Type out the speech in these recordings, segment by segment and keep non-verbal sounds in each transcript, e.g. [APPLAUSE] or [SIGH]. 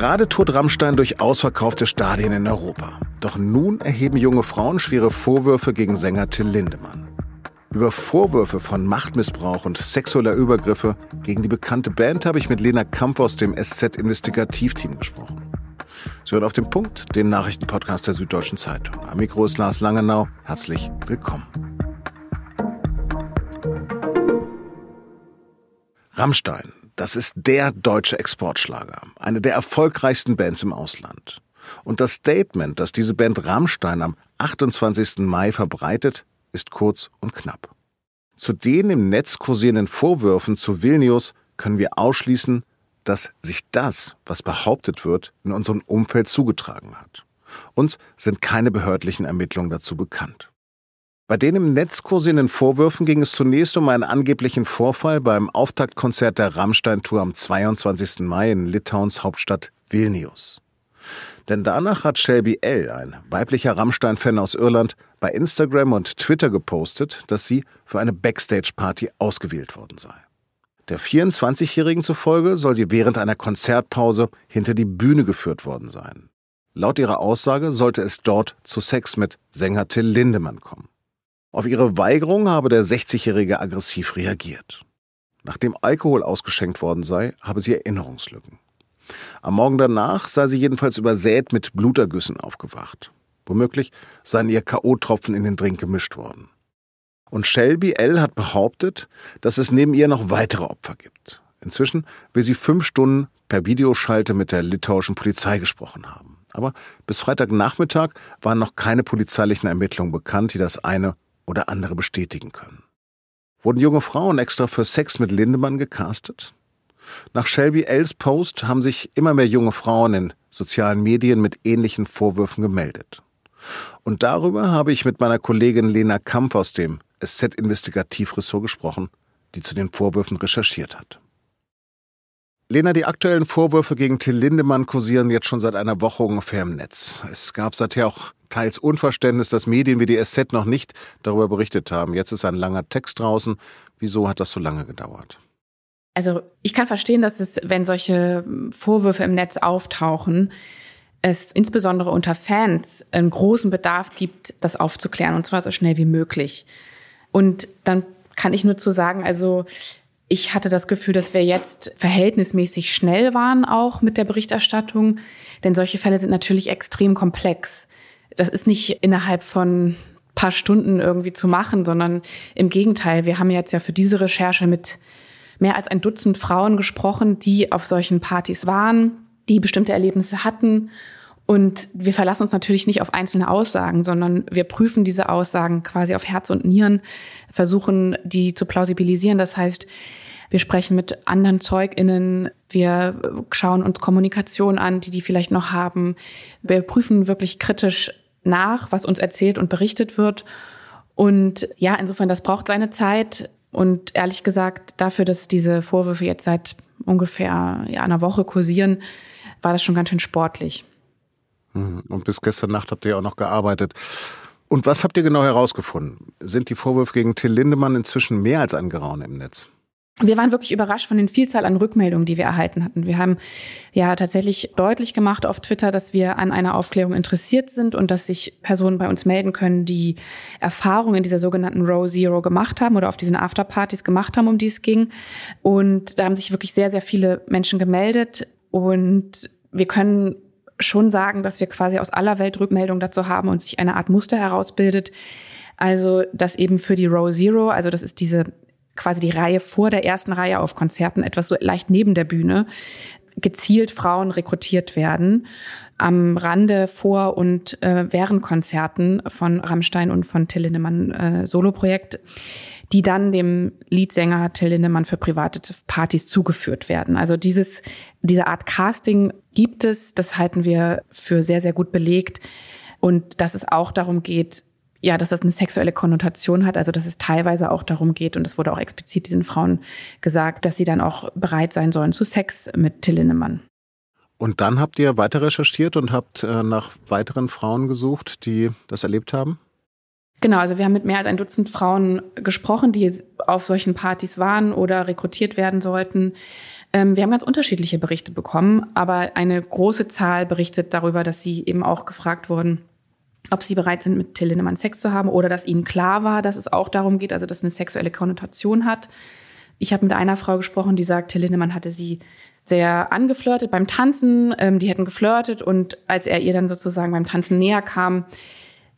Gerade tourt Rammstein durch ausverkaufte Stadien in Europa. Doch nun erheben junge Frauen schwere Vorwürfe gegen Sänger Till Lindemann. Über Vorwürfe von Machtmissbrauch und sexueller Übergriffe gegen die bekannte Band habe ich mit Lena Kamp aus dem SZ-Investigativteam gesprochen. Sie hören auf den Punkt, den Nachrichtenpodcast der Süddeutschen Zeitung. Am Mikro ist Lars Langenau. Herzlich willkommen. Rammstein, das ist der deutsche Exportschlager, eine der erfolgreichsten Bands im Ausland. Und das Statement, das diese Band Rammstein am 28. Mai verbreitet, ist kurz und knapp. Zu den im Netz kursierenden Vorwürfen zu Vilnius können wir ausschließen, dass sich das, was behauptet wird, in unserem Umfeld zugetragen hat. Uns sind keine behördlichen Ermittlungen dazu bekannt. Bei den im Netz kursierenden Vorwürfen ging es zunächst um einen angeblichen Vorfall beim Auftaktkonzert der Rammstein-Tour am 22. Mai in Litauens Hauptstadt Vilnius. Denn danach hat Shelby L., ein weiblicher Rammstein-Fan aus Irland, bei Instagram und Twitter gepostet, dass sie für eine Backstage-Party ausgewählt worden sei. Der 24-Jährigen zufolge soll sie während einer Konzertpause hinter die Bühne geführt worden sein. Laut ihrer Aussage sollte es dort zu Sex mit Sänger Till Lindemann kommen. Auf ihre Weigerung habe der 60-Jährige aggressiv reagiert. Nachdem Alkohol ausgeschenkt worden sei, habe sie Erinnerungslücken. Am Morgen danach sei sie jedenfalls übersät mit Blutergüssen aufgewacht. Womöglich seien ihr K.O.-Tropfen in den Drink gemischt worden. Und Shelby L. hat behauptet, dass es neben ihr noch weitere Opfer gibt. Inzwischen will sie fünf Stunden per Videoschalte mit der litauischen Polizei gesprochen haben. Aber bis Freitagnachmittag waren noch keine polizeilichen Ermittlungen bekannt, die das eine oder andere bestätigen können. Wurden junge Frauen extra für Sex mit Lindemann gecastet? Nach Shelby L's Post haben sich immer mehr junge Frauen in sozialen Medien mit ähnlichen Vorwürfen gemeldet. Und darüber habe ich mit meiner Kollegin Lena Kampf aus dem SZ-Investigativressort gesprochen, die zu den Vorwürfen recherchiert hat. Lena, die aktuellen Vorwürfe gegen Till Lindemann kursieren jetzt schon seit einer Woche ungefähr im Netz. Es gab seither auch teils Unverständnis, dass Medien wie die SZ noch nicht darüber berichtet haben. Jetzt ist ein langer Text draußen. Wieso hat das so lange gedauert? Also ich kann verstehen, dass es, wenn solche Vorwürfe im Netz auftauchen, es insbesondere unter Fans einen großen Bedarf gibt, das aufzuklären und zwar so schnell wie möglich. Und dann kann ich nur zu sagen, also ich hatte das Gefühl, dass wir jetzt verhältnismäßig schnell waren auch mit der Berichterstattung, denn solche Fälle sind natürlich extrem komplex. Das ist nicht innerhalb von paar Stunden irgendwie zu machen, sondern im Gegenteil. Wir haben jetzt ja für diese Recherche mit mehr als ein Dutzend Frauen gesprochen, die auf solchen Partys waren, die bestimmte Erlebnisse hatten und wir verlassen uns natürlich nicht auf einzelne Aussagen, sondern wir prüfen diese Aussagen quasi auf Herz und Nieren, versuchen die zu plausibilisieren. Das heißt, wir sprechen mit anderen ZeugInnen, wir schauen uns Kommunikation an, die die vielleicht noch haben. Wir prüfen wirklich kritisch nach, was uns erzählt und berichtet wird. Und ja, insofern, das braucht seine Zeit. Und ehrlich gesagt, dafür, dass diese Vorwürfe jetzt seit ungefähr ja, einer Woche kursieren, war das schon ganz schön sportlich. Mhm. Und bis gestern Nacht habt ihr auch noch gearbeitet. Und was habt ihr genau herausgefunden? Sind die Vorwürfe gegen Till Lindemann inzwischen mehr als angeraunt im Netz? Wir waren wirklich überrascht von den Vielzahl an Rückmeldungen, die wir erhalten hatten. Wir haben ja tatsächlich deutlich gemacht auf Twitter, dass wir an einer Aufklärung interessiert sind und dass sich Personen bei uns melden können, die Erfahrungen in dieser sogenannten Row Zero gemacht haben oder auf diesen Afterpartys gemacht haben, um die es ging. Und da haben sich wirklich sehr, sehr viele Menschen gemeldet und wir können schon sagen, dass wir quasi aus aller Welt Rückmeldungen dazu haben und sich eine Art Muster herausbildet. Also, dass eben für die Row Zero, also das ist diese quasi die Reihe vor der ersten Reihe auf Konzerten, etwas so leicht neben der Bühne, gezielt Frauen rekrutiert werden am Rande vor und äh, während Konzerten von Rammstein und von Till Lindemann äh, Soloprojekt die dann dem Leadsänger Till Lindemann für private Partys zugeführt werden. Also dieses, diese Art Casting gibt es, das halten wir für sehr, sehr gut belegt. Und dass es auch darum geht, ja, dass das eine sexuelle Konnotation hat, also dass es teilweise auch darum geht, und das wurde auch explizit diesen Frauen gesagt, dass sie dann auch bereit sein sollen zu Sex mit Till Lindemann. Und dann habt ihr weiter recherchiert und habt äh, nach weiteren Frauen gesucht, die das erlebt haben? Genau, also wir haben mit mehr als ein Dutzend Frauen gesprochen, die auf solchen Partys waren oder rekrutiert werden sollten. Ähm, wir haben ganz unterschiedliche Berichte bekommen, aber eine große Zahl berichtet darüber, dass sie eben auch gefragt wurden, ob sie bereit sind, mit Till Lindemann Sex zu haben oder dass ihnen klar war, dass es auch darum geht, also dass es eine sexuelle Konnotation hat. Ich habe mit einer Frau gesprochen, die sagt, Till Lindemann hatte sie sehr angeflirtet beim Tanzen. Ähm, die hätten geflirtet und als er ihr dann sozusagen beim Tanzen näher kam,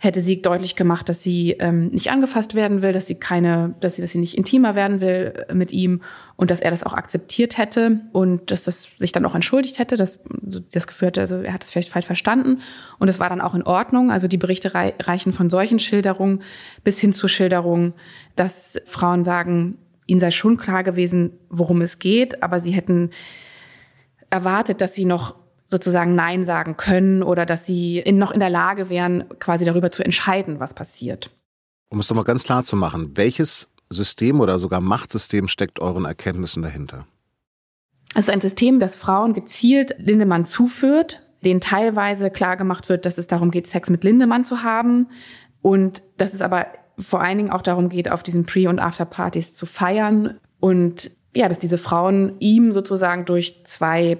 hätte sie deutlich gemacht, dass sie ähm, nicht angefasst werden will, dass sie keine, dass sie, dass sie nicht intimer werden will äh, mit ihm und dass er das auch akzeptiert hätte und dass das sich dann auch entschuldigt hätte, dass das geführt, also er hat es vielleicht falsch verstanden und es war dann auch in Ordnung. Also die Berichte reichen von solchen Schilderungen bis hin zu Schilderungen, dass Frauen sagen, ihnen sei schon klar gewesen, worum es geht, aber sie hätten erwartet, dass sie noch sozusagen Nein sagen können oder dass sie in, noch in der Lage wären, quasi darüber zu entscheiden, was passiert. Um es nochmal ganz klar zu machen, welches System oder sogar Machtsystem steckt euren Erkenntnissen dahinter? Es ist ein System, das Frauen gezielt Lindemann zuführt, denen teilweise klargemacht wird, dass es darum geht, Sex mit Lindemann zu haben und dass es aber vor allen Dingen auch darum geht, auf diesen Pre- und Afterpartys zu feiern und ja, dass diese Frauen ihm sozusagen durch zwei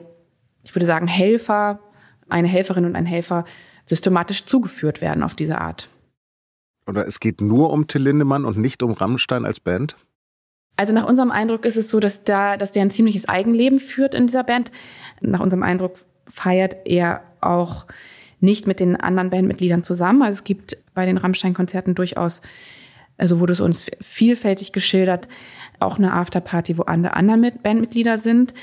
ich würde sagen, Helfer, eine Helferin und ein Helfer systematisch zugeführt werden auf diese Art. Oder es geht nur um Till Lindemann und nicht um Rammstein als Band? Also nach unserem Eindruck ist es so, dass da, dass der ein ziemliches Eigenleben führt in dieser Band. Nach unserem Eindruck feiert er auch nicht mit den anderen Bandmitgliedern zusammen. Also es gibt bei den Rammstein-Konzerten durchaus also wurde es uns vielfältig geschildert, auch eine Afterparty, wo andere anderen Bandmitglieder sind.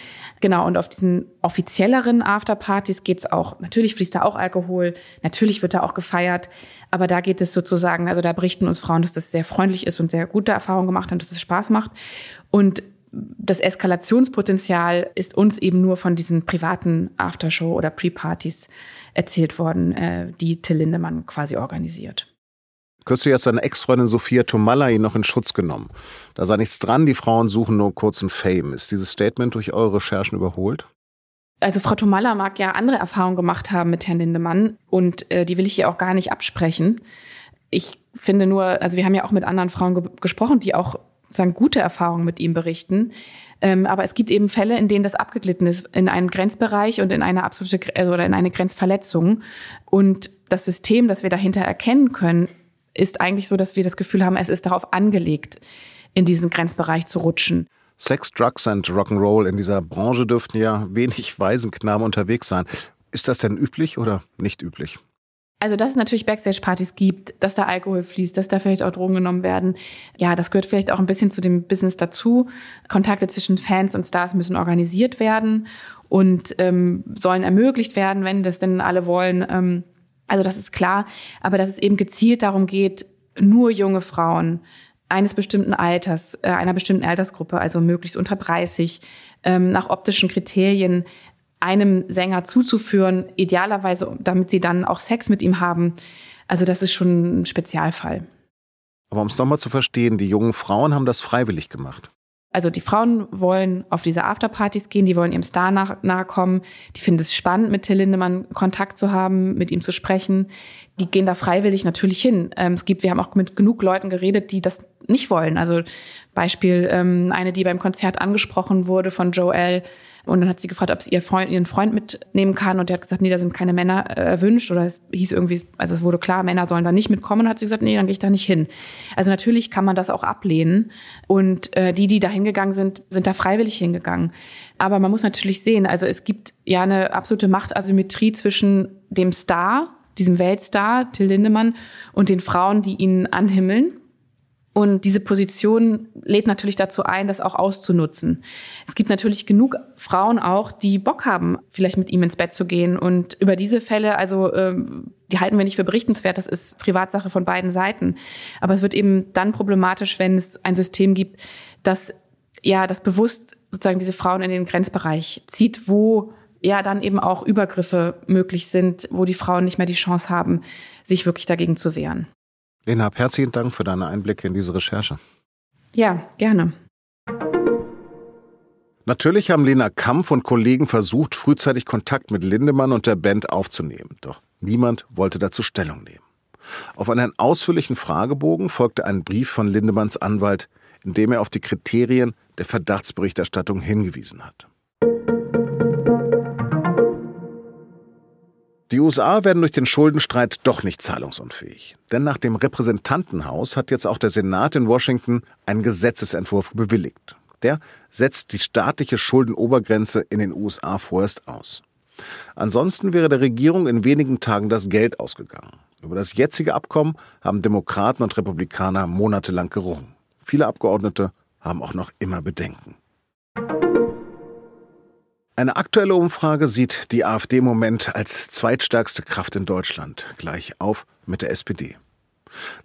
Genau, und auf diesen offizielleren Afterpartys geht's auch, natürlich fließt da auch Alkohol, natürlich wird da auch gefeiert, aber da geht es sozusagen, also da berichten uns Frauen, dass das sehr freundlich ist und sehr gute Erfahrungen gemacht haben, dass es Spaß macht. Und das Eskalationspotenzial ist uns eben nur von diesen privaten Aftershow- oder Pre-Partys erzählt worden, äh, die Till Lindemann quasi organisiert. Kürzlich hat seine Ex-Freundin Sophia Tomalla ihn noch in Schutz genommen. Da sei nichts dran, die Frauen suchen nur kurzen Fame. Ist dieses Statement durch eure Recherchen überholt? Also Frau Tomalla mag ja andere Erfahrungen gemacht haben mit Herrn Lindemann und äh, die will ich hier auch gar nicht absprechen. Ich finde nur, also wir haben ja auch mit anderen Frauen ge gesprochen, die auch sagen gute Erfahrungen mit ihm berichten. Ähm, aber es gibt eben Fälle, in denen das abgeglitten ist in einen Grenzbereich und in eine absolute also, oder in eine Grenzverletzung. Und das System, das wir dahinter erkennen können, ist eigentlich so, dass wir das Gefühl haben, es ist darauf angelegt, in diesen Grenzbereich zu rutschen. Sex, Drugs und Rock'n'Roll in dieser Branche dürften ja wenig [LAUGHS] Waisenknaben unterwegs sein. Ist das denn üblich oder nicht üblich? Also, dass es natürlich Backstage-Partys gibt, dass da Alkohol fließt, dass da vielleicht auch Drogen genommen werden. Ja, das gehört vielleicht auch ein bisschen zu dem Business dazu. Kontakte zwischen Fans und Stars müssen organisiert werden und ähm, sollen ermöglicht werden, wenn das denn alle wollen. Ähm, also das ist klar, aber dass es eben gezielt darum geht, nur junge Frauen eines bestimmten Alters, äh, einer bestimmten Altersgruppe, also möglichst unter 30, ähm, nach optischen Kriterien einem Sänger zuzuführen, idealerweise, damit sie dann auch Sex mit ihm haben. Also das ist schon ein Spezialfall. Aber um es nochmal zu verstehen, die jungen Frauen haben das freiwillig gemacht. Also die Frauen wollen auf diese Afterpartys gehen, die wollen ihrem Star nach, nahe kommen, die finden es spannend, mit Till Lindemann Kontakt zu haben, mit ihm zu sprechen. Die gehen da freiwillig natürlich hin. Ähm, es gibt, wir haben auch mit genug Leuten geredet, die das nicht wollen. Also Beispiel ähm, eine, die beim Konzert angesprochen wurde von Joel, und dann hat sie gefragt, ob sie ihr Freund, ihren Freund mitnehmen kann. Und der hat gesagt, nee, da sind keine Männer äh, erwünscht. Oder es hieß irgendwie, also es wurde klar, Männer sollen da nicht mitkommen. Und hat sie gesagt, nee, dann gehe ich da nicht hin. Also natürlich kann man das auch ablehnen. Und äh, die, die da hingegangen sind, sind da freiwillig hingegangen. Aber man muss natürlich sehen, also es gibt ja eine absolute Machtasymmetrie zwischen dem Star, diesem Weltstar, Till Lindemann, und den Frauen, die ihn anhimmeln. Und diese Position lädt natürlich dazu ein, das auch auszunutzen. Es gibt natürlich genug Frauen auch, die Bock haben, vielleicht mit ihm ins Bett zu gehen. Und über diese Fälle, also ähm, die halten wir nicht für berichtenswert, das ist Privatsache von beiden Seiten. Aber es wird eben dann problematisch, wenn es ein System gibt, das ja das bewusst sozusagen diese Frauen in den Grenzbereich zieht, wo ja dann eben auch Übergriffe möglich sind, wo die Frauen nicht mehr die Chance haben, sich wirklich dagegen zu wehren. Lena, herzlichen Dank für deine Einblicke in diese Recherche. Ja, gerne. Natürlich haben Lena Kampf und Kollegen versucht, frühzeitig Kontakt mit Lindemann und der Band aufzunehmen. Doch niemand wollte dazu Stellung nehmen. Auf einen ausführlichen Fragebogen folgte ein Brief von Lindemanns Anwalt, in dem er auf die Kriterien der Verdachtsberichterstattung hingewiesen hat. Die USA werden durch den Schuldenstreit doch nicht zahlungsunfähig. Denn nach dem Repräsentantenhaus hat jetzt auch der Senat in Washington einen Gesetzesentwurf bewilligt. Der setzt die staatliche Schuldenobergrenze in den USA vorerst aus. Ansonsten wäre der Regierung in wenigen Tagen das Geld ausgegangen. Über das jetzige Abkommen haben Demokraten und Republikaner monatelang gerungen. Viele Abgeordnete haben auch noch immer Bedenken. Eine aktuelle Umfrage sieht die AfD im Moment als zweitstärkste Kraft in Deutschland, gleich auf mit der SPD.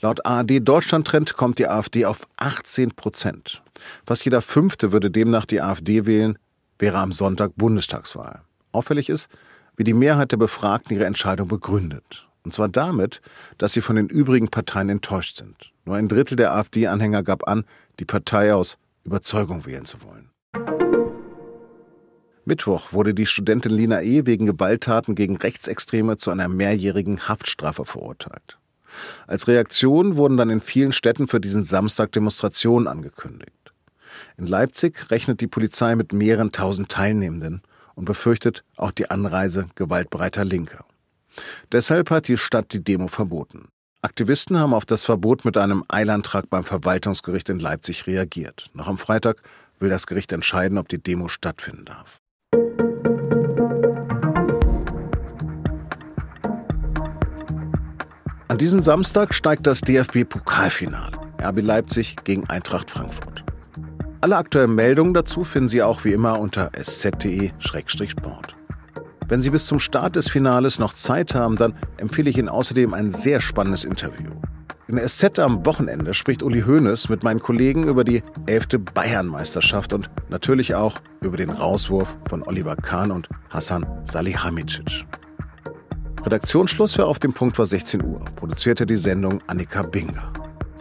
Laut ARD Deutschland Trend kommt die AfD auf 18 Prozent. Fast jeder Fünfte würde demnach die AfD wählen, wäre am Sonntag Bundestagswahl. Auffällig ist, wie die Mehrheit der Befragten ihre Entscheidung begründet. Und zwar damit, dass sie von den übrigen Parteien enttäuscht sind. Nur ein Drittel der AfD-Anhänger gab an, die Partei aus Überzeugung wählen zu wollen. Mittwoch wurde die Studentin Lina E. wegen Gewalttaten gegen Rechtsextreme zu einer mehrjährigen Haftstrafe verurteilt. Als Reaktion wurden dann in vielen Städten für diesen Samstag Demonstrationen angekündigt. In Leipzig rechnet die Polizei mit mehreren tausend Teilnehmenden und befürchtet auch die Anreise gewaltbereiter Linker. Deshalb hat die Stadt die Demo verboten. Aktivisten haben auf das Verbot mit einem Eilantrag beim Verwaltungsgericht in Leipzig reagiert. Noch am Freitag will das Gericht entscheiden, ob die Demo stattfinden darf. An diesem Samstag steigt das DFB-Pokalfinale. RB Leipzig gegen Eintracht Frankfurt. Alle aktuellen Meldungen dazu finden Sie auch wie immer unter sz.de-sport. Wenn Sie bis zum Start des Finales noch Zeit haben, dann empfehle ich Ihnen außerdem ein sehr spannendes Interview. In der SZ am Wochenende spricht Uli Hoeneß mit meinen Kollegen über die 11. Bayernmeisterschaft und natürlich auch über den Rauswurf von Oliver Kahn und Hassan Salihamidzic. Redaktionsschluss für Auf dem Punkt war 16 Uhr. Produzierte die Sendung Annika Binger.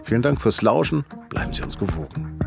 Vielen Dank fürs Lauschen. Bleiben Sie uns gewogen.